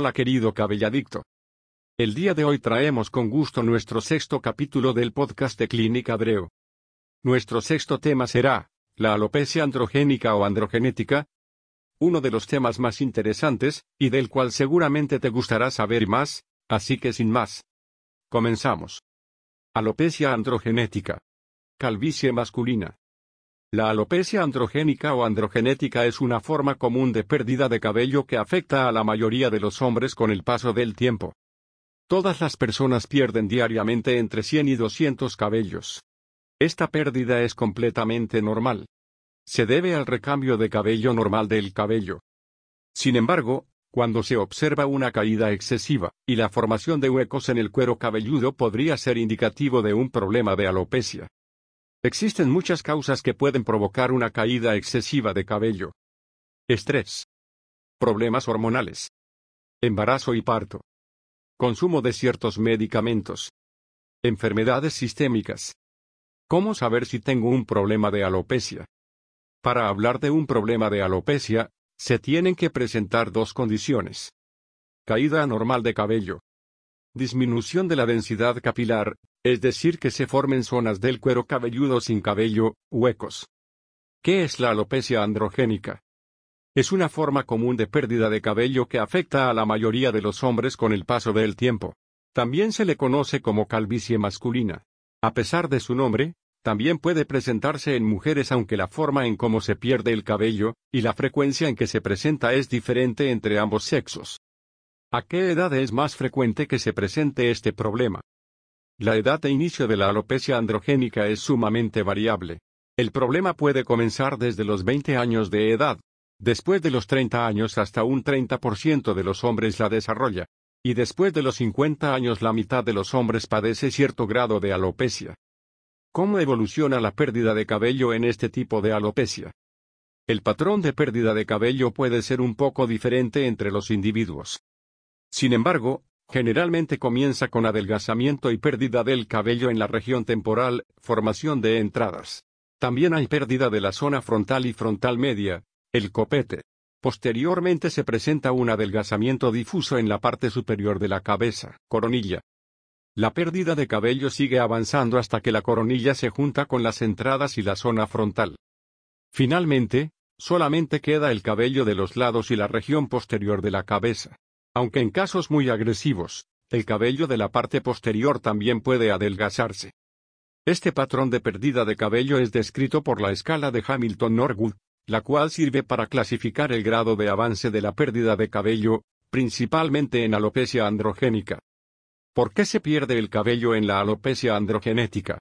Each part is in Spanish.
Hola querido cabelladicto. El día de hoy traemos con gusto nuestro sexto capítulo del podcast de Clínica Abreu. Nuestro sexto tema será, la alopecia androgénica o androgenética, uno de los temas más interesantes, y del cual seguramente te gustará saber más, así que sin más. Comenzamos. Alopecia androgenética. Calvicie masculina. La alopecia androgénica o androgenética es una forma común de pérdida de cabello que afecta a la mayoría de los hombres con el paso del tiempo. Todas las personas pierden diariamente entre 100 y 200 cabellos. Esta pérdida es completamente normal. Se debe al recambio de cabello normal del cabello. Sin embargo, cuando se observa una caída excesiva, y la formación de huecos en el cuero cabelludo podría ser indicativo de un problema de alopecia. Existen muchas causas que pueden provocar una caída excesiva de cabello. Estrés. Problemas hormonales. Embarazo y parto. Consumo de ciertos medicamentos. Enfermedades sistémicas. ¿Cómo saber si tengo un problema de alopecia? Para hablar de un problema de alopecia, se tienen que presentar dos condiciones. Caída anormal de cabello. Disminución de la densidad capilar, es decir, que se formen zonas del cuero cabelludo sin cabello, huecos. ¿Qué es la alopecia androgénica? Es una forma común de pérdida de cabello que afecta a la mayoría de los hombres con el paso del tiempo. También se le conoce como calvicie masculina. A pesar de su nombre, también puede presentarse en mujeres aunque la forma en cómo se pierde el cabello, y la frecuencia en que se presenta es diferente entre ambos sexos. ¿A qué edad es más frecuente que se presente este problema? La edad de inicio de la alopecia androgénica es sumamente variable. El problema puede comenzar desde los 20 años de edad. Después de los 30 años hasta un 30% de los hombres la desarrolla. Y después de los 50 años la mitad de los hombres padece cierto grado de alopecia. ¿Cómo evoluciona la pérdida de cabello en este tipo de alopecia? El patrón de pérdida de cabello puede ser un poco diferente entre los individuos. Sin embargo, generalmente comienza con adelgazamiento y pérdida del cabello en la región temporal, formación de entradas. También hay pérdida de la zona frontal y frontal media, el copete. Posteriormente se presenta un adelgazamiento difuso en la parte superior de la cabeza, coronilla. La pérdida de cabello sigue avanzando hasta que la coronilla se junta con las entradas y la zona frontal. Finalmente, solamente queda el cabello de los lados y la región posterior de la cabeza. Aunque en casos muy agresivos, el cabello de la parte posterior también puede adelgazarse. Este patrón de pérdida de cabello es descrito por la escala de Hamilton-Norwood, la cual sirve para clasificar el grado de avance de la pérdida de cabello, principalmente en alopecia androgénica. ¿Por qué se pierde el cabello en la alopecia androgenética?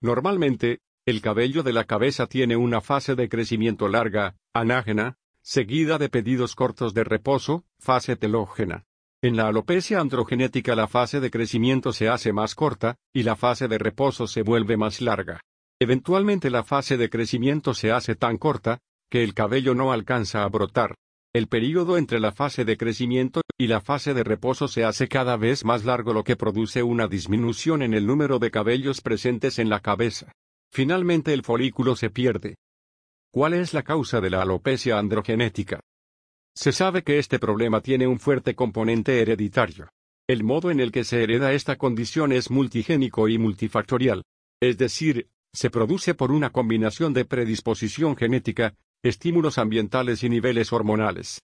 Normalmente, el cabello de la cabeza tiene una fase de crecimiento larga, anágena, seguida de pedidos cortos de reposo, fase telógena. En la alopecia androgenética la fase de crecimiento se hace más corta, y la fase de reposo se vuelve más larga. Eventualmente la fase de crecimiento se hace tan corta, que el cabello no alcanza a brotar. El período entre la fase de crecimiento y la fase de reposo se hace cada vez más largo lo que produce una disminución en el número de cabellos presentes en la cabeza. Finalmente el folículo se pierde. ¿Cuál es la causa de la alopecia androgenética? Se sabe que este problema tiene un fuerte componente hereditario. El modo en el que se hereda esta condición es multigénico y multifactorial, es decir, se produce por una combinación de predisposición genética, estímulos ambientales y niveles hormonales.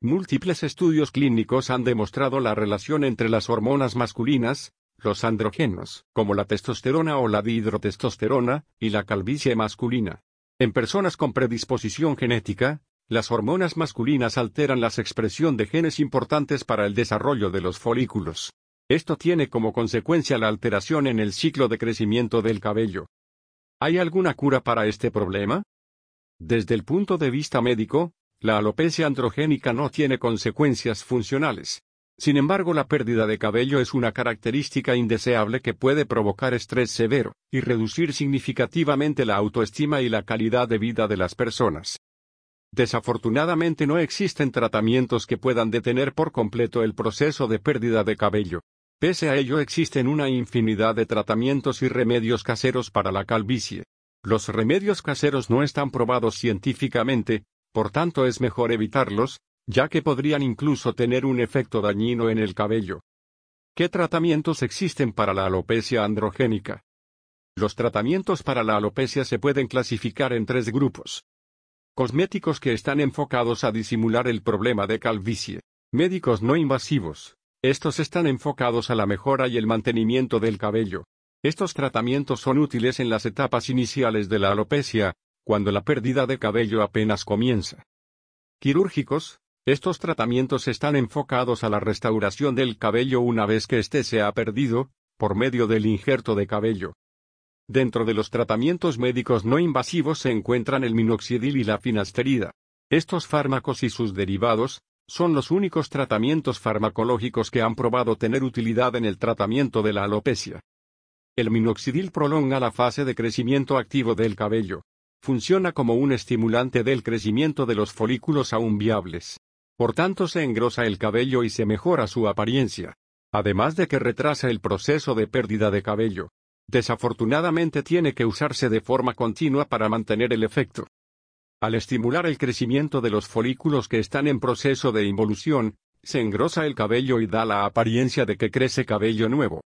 Múltiples estudios clínicos han demostrado la relación entre las hormonas masculinas, los andrógenos, como la testosterona o la dihidrotestosterona, y la calvicie masculina. En personas con predisposición genética, las hormonas masculinas alteran la expresión de genes importantes para el desarrollo de los folículos. Esto tiene como consecuencia la alteración en el ciclo de crecimiento del cabello. ¿Hay alguna cura para este problema? Desde el punto de vista médico, la alopecia androgénica no tiene consecuencias funcionales. Sin embargo, la pérdida de cabello es una característica indeseable que puede provocar estrés severo, y reducir significativamente la autoestima y la calidad de vida de las personas. Desafortunadamente no existen tratamientos que puedan detener por completo el proceso de pérdida de cabello. Pese a ello existen una infinidad de tratamientos y remedios caseros para la calvicie. Los remedios caseros no están probados científicamente, por tanto es mejor evitarlos, ya que podrían incluso tener un efecto dañino en el cabello. ¿Qué tratamientos existen para la alopecia androgénica? Los tratamientos para la alopecia se pueden clasificar en tres grupos. Cosméticos que están enfocados a disimular el problema de calvicie. Médicos no invasivos. Estos están enfocados a la mejora y el mantenimiento del cabello. Estos tratamientos son útiles en las etapas iniciales de la alopecia, cuando la pérdida de cabello apenas comienza. Quirúrgicos, estos tratamientos están enfocados a la restauración del cabello una vez que éste se ha perdido, por medio del injerto de cabello. Dentro de los tratamientos médicos no invasivos se encuentran el minoxidil y la finasterida. Estos fármacos y sus derivados, son los únicos tratamientos farmacológicos que han probado tener utilidad en el tratamiento de la alopecia. El minoxidil prolonga la fase de crecimiento activo del cabello. Funciona como un estimulante del crecimiento de los folículos aún viables. Por tanto se engrosa el cabello y se mejora su apariencia. Además de que retrasa el proceso de pérdida de cabello. Desafortunadamente tiene que usarse de forma continua para mantener el efecto. Al estimular el crecimiento de los folículos que están en proceso de involución, se engrosa el cabello y da la apariencia de que crece cabello nuevo.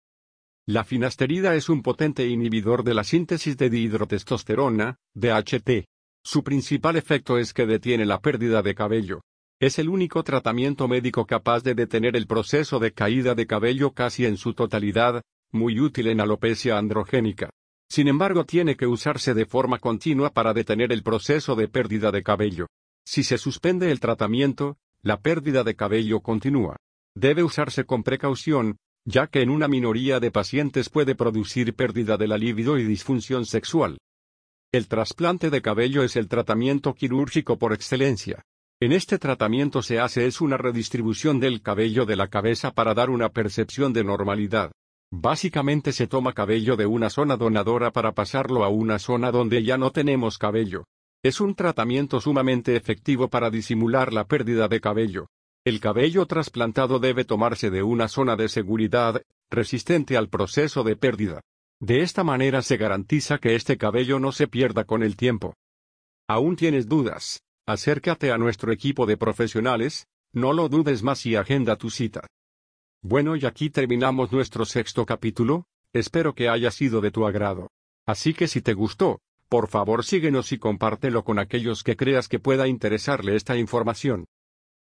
La finasterida es un potente inhibidor de la síntesis de dihidrotestosterona, DHT. Su principal efecto es que detiene la pérdida de cabello. Es el único tratamiento médico capaz de detener el proceso de caída de cabello casi en su totalidad, muy útil en alopecia androgénica. Sin embargo, tiene que usarse de forma continua para detener el proceso de pérdida de cabello. Si se suspende el tratamiento, la pérdida de cabello continúa. Debe usarse con precaución, ya que en una minoría de pacientes puede producir pérdida de la libido y disfunción sexual. El trasplante de cabello es el tratamiento quirúrgico por excelencia. En este tratamiento se hace es una redistribución del cabello de la cabeza para dar una percepción de normalidad. Básicamente se toma cabello de una zona donadora para pasarlo a una zona donde ya no tenemos cabello. Es un tratamiento sumamente efectivo para disimular la pérdida de cabello. El cabello trasplantado debe tomarse de una zona de seguridad, resistente al proceso de pérdida. De esta manera se garantiza que este cabello no se pierda con el tiempo. ¿Aún tienes dudas? Acércate a nuestro equipo de profesionales, no lo dudes más y agenda tu cita. Bueno y aquí terminamos nuestro sexto capítulo, espero que haya sido de tu agrado. Así que si te gustó, por favor síguenos y compártelo con aquellos que creas que pueda interesarle esta información.